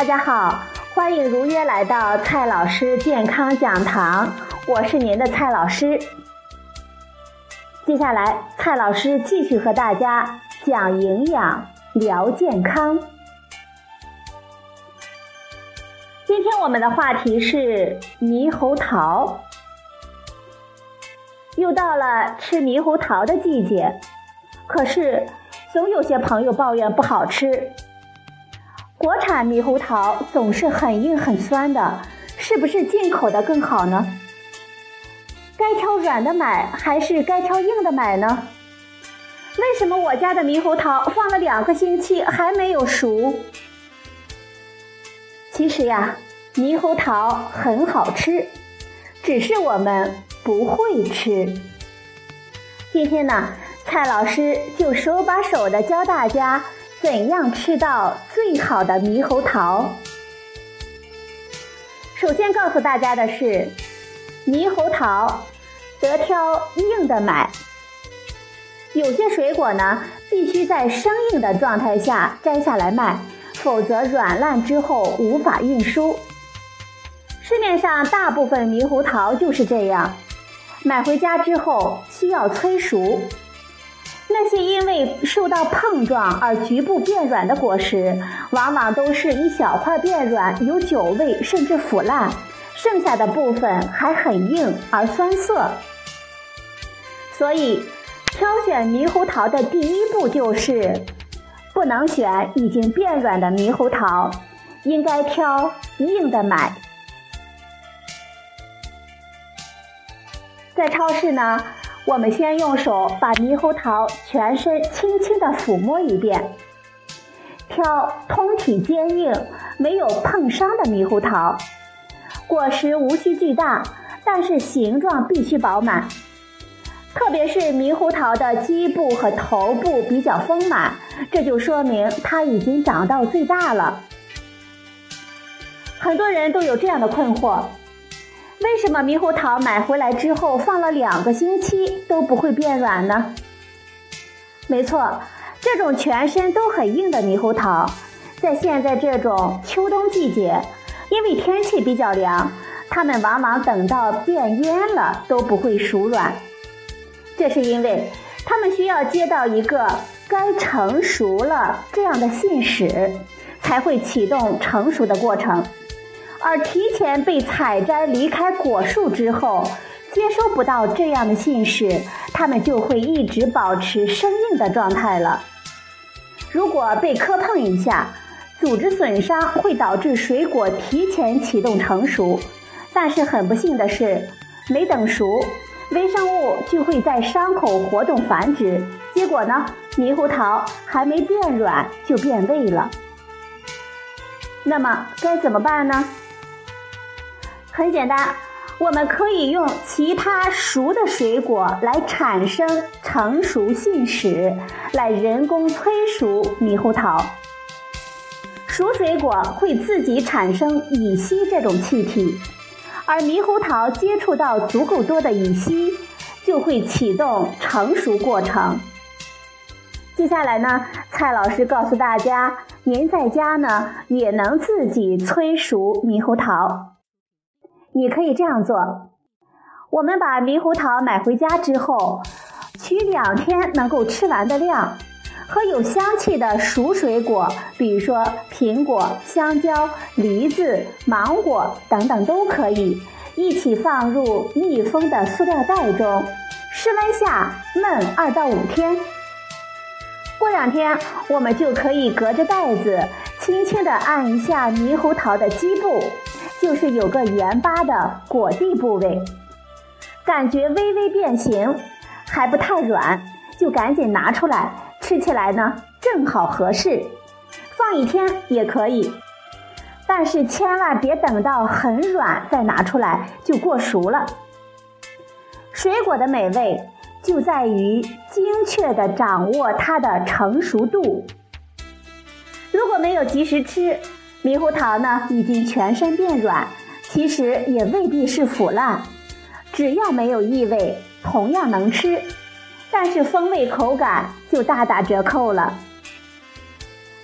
大家好，欢迎如约来到蔡老师健康讲堂，我是您的蔡老师。接下来，蔡老师继续和大家讲营养、聊健康。今天我们的话题是猕猴桃，又到了吃猕猴桃的季节，可是总有些朋友抱怨不好吃。国产猕猴桃总是很硬很酸的，是不是进口的更好呢？该挑软的买还是该挑硬的买呢？为什么我家的猕猴桃放了两个星期还没有熟？其实呀，猕猴桃很好吃，只是我们不会吃。今天呢，蔡老师就手把手的教大家。怎样吃到最好的猕猴桃？首先告诉大家的是，猕猴桃得挑硬的买。有些水果呢，必须在生硬的状态下摘下来卖，否则软烂之后无法运输。市面上大部分猕猴桃就是这样，买回家之后需要催熟。那些因为受到碰撞而局部变软的果实，往往都是一小块变软，有酒味，甚至腐烂；剩下的部分还很硬而酸涩。所以，挑选猕猴桃的第一步就是，不能选已经变软的猕猴桃，应该挑硬的买。在超市呢。我们先用手把猕猴桃全身轻轻地抚摸一遍，挑通体坚硬、没有碰伤的猕猴桃。果实无需巨大，但是形状必须饱满。特别是猕猴桃的基部和头部比较丰满，这就说明它已经长到最大了。很多人都有这样的困惑。为什么猕猴桃买回来之后放了两个星期都不会变软呢？没错，这种全身都很硬的猕猴桃，在现在这种秋冬季节，因为天气比较凉，它们往往等到变蔫了都不会熟软。这是因为它们需要接到一个该成熟了这样的信使，才会启动成熟的过程。而提前被采摘离开果树之后，接收不到这样的信使，它们就会一直保持生硬的状态了。如果被磕碰一下，组织损伤会导致水果提前启动成熟，但是很不幸的是，没等熟，微生物就会在伤口活动繁殖，结果呢，猕猴桃还没变软就变味了。那么该怎么办呢？很简单，我们可以用其他熟的水果来产生成熟信使，来人工催熟猕猴桃。熟水果会自己产生乙烯这种气体，而猕猴桃接触到足够多的乙烯，就会启动成熟过程。接下来呢，蔡老师告诉大家，您在家呢也能自己催熟猕猴桃。你可以这样做：我们把猕猴桃买回家之后，取两天能够吃完的量，和有香气的熟水果，比如说苹果、香蕉、梨子、芒果等等都可以，一起放入密封的塑料袋中，室温下焖二到五天。过两天，我们就可以隔着袋子，轻轻地按一下猕猴桃的基部。就是有个圆巴的果蒂部位，感觉微微变形，还不太软，就赶紧拿出来吃起来呢，正好合适。放一天也可以，但是千万别等到很软再拿出来，就过熟了。水果的美味就在于精确的掌握它的成熟度。如果没有及时吃，猕猴桃呢，已经全身变软，其实也未必是腐烂，只要没有异味，同样能吃，但是风味口感就大打折扣了。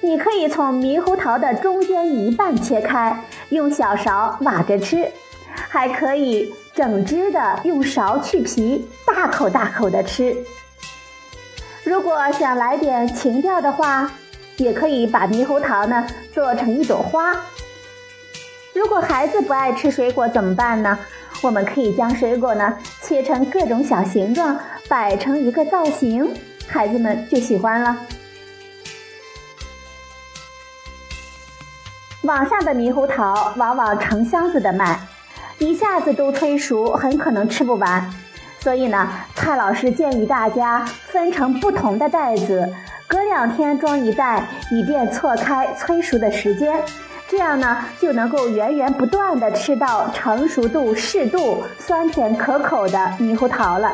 你可以从猕猴桃的中间一半切开，用小勺挖着吃，还可以整只的用勺去皮，大口大口的吃。如果想来点情调的话，也可以把猕猴桃呢做成一朵花。如果孩子不爱吃水果怎么办呢？我们可以将水果呢切成各种小形状，摆成一个造型，孩子们就喜欢了。网上的猕猴桃往往成箱子的卖，一下子都催熟，很可能吃不完。所以呢，蔡老师建议大家分成不同的袋子，隔两天装一袋，以便错开催熟的时间。这样呢，就能够源源不断的吃到成熟度适度、酸甜可口的猕猴桃了。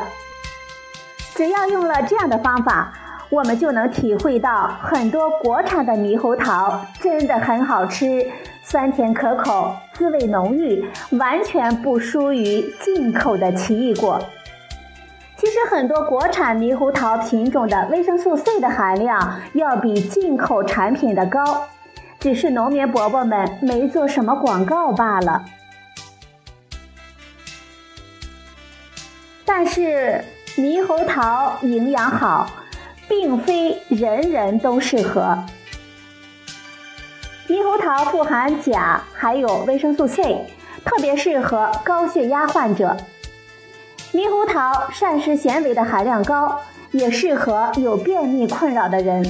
只要用了这样的方法，我们就能体会到很多国产的猕猴桃真的很好吃，酸甜可口，滋味浓郁，完全不输于进口的奇异果。其实很多国产猕猴桃品种的维生素 C 的含量要比进口产品的高。只是农民伯伯们没做什么广告罢了。但是猕猴桃营养好，并非人人都适合。猕猴桃富含钾，还有维生素 C，特别适合高血压患者。猕猴桃膳食纤维的含量高，也适合有便秘困扰的人。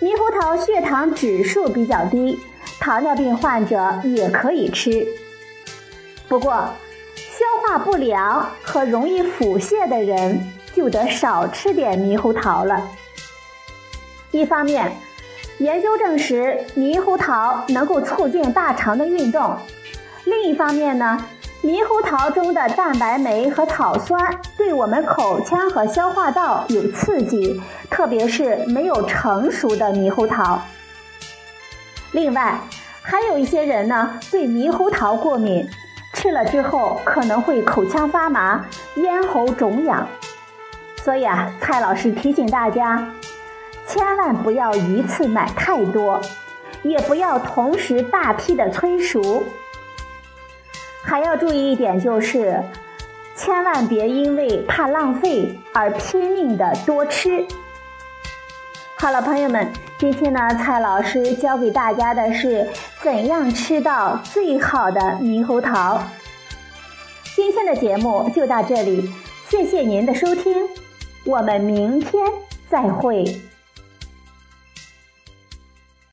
猕猴桃血糖指数比较低，糖尿病患者也可以吃。不过，消化不良和容易腹泻的人就得少吃点猕猴桃了。一方面，研究证实猕猴桃能够促进大肠的运动；另一方面呢。猕猴桃中的蛋白酶和草酸对我们口腔和消化道有刺激，特别是没有成熟的猕猴桃。另外，还有一些人呢对猕猴桃过敏，吃了之后可能会口腔发麻、咽喉肿痒。所以啊，蔡老师提醒大家，千万不要一次买太多，也不要同时大批的催熟。还要注意一点，就是千万别因为怕浪费而拼命的多吃。好了，朋友们，今天呢，蔡老师教给大家的是怎样吃到最好的猕猴桃。今天的节目就到这里，谢谢您的收听，我们明天再会。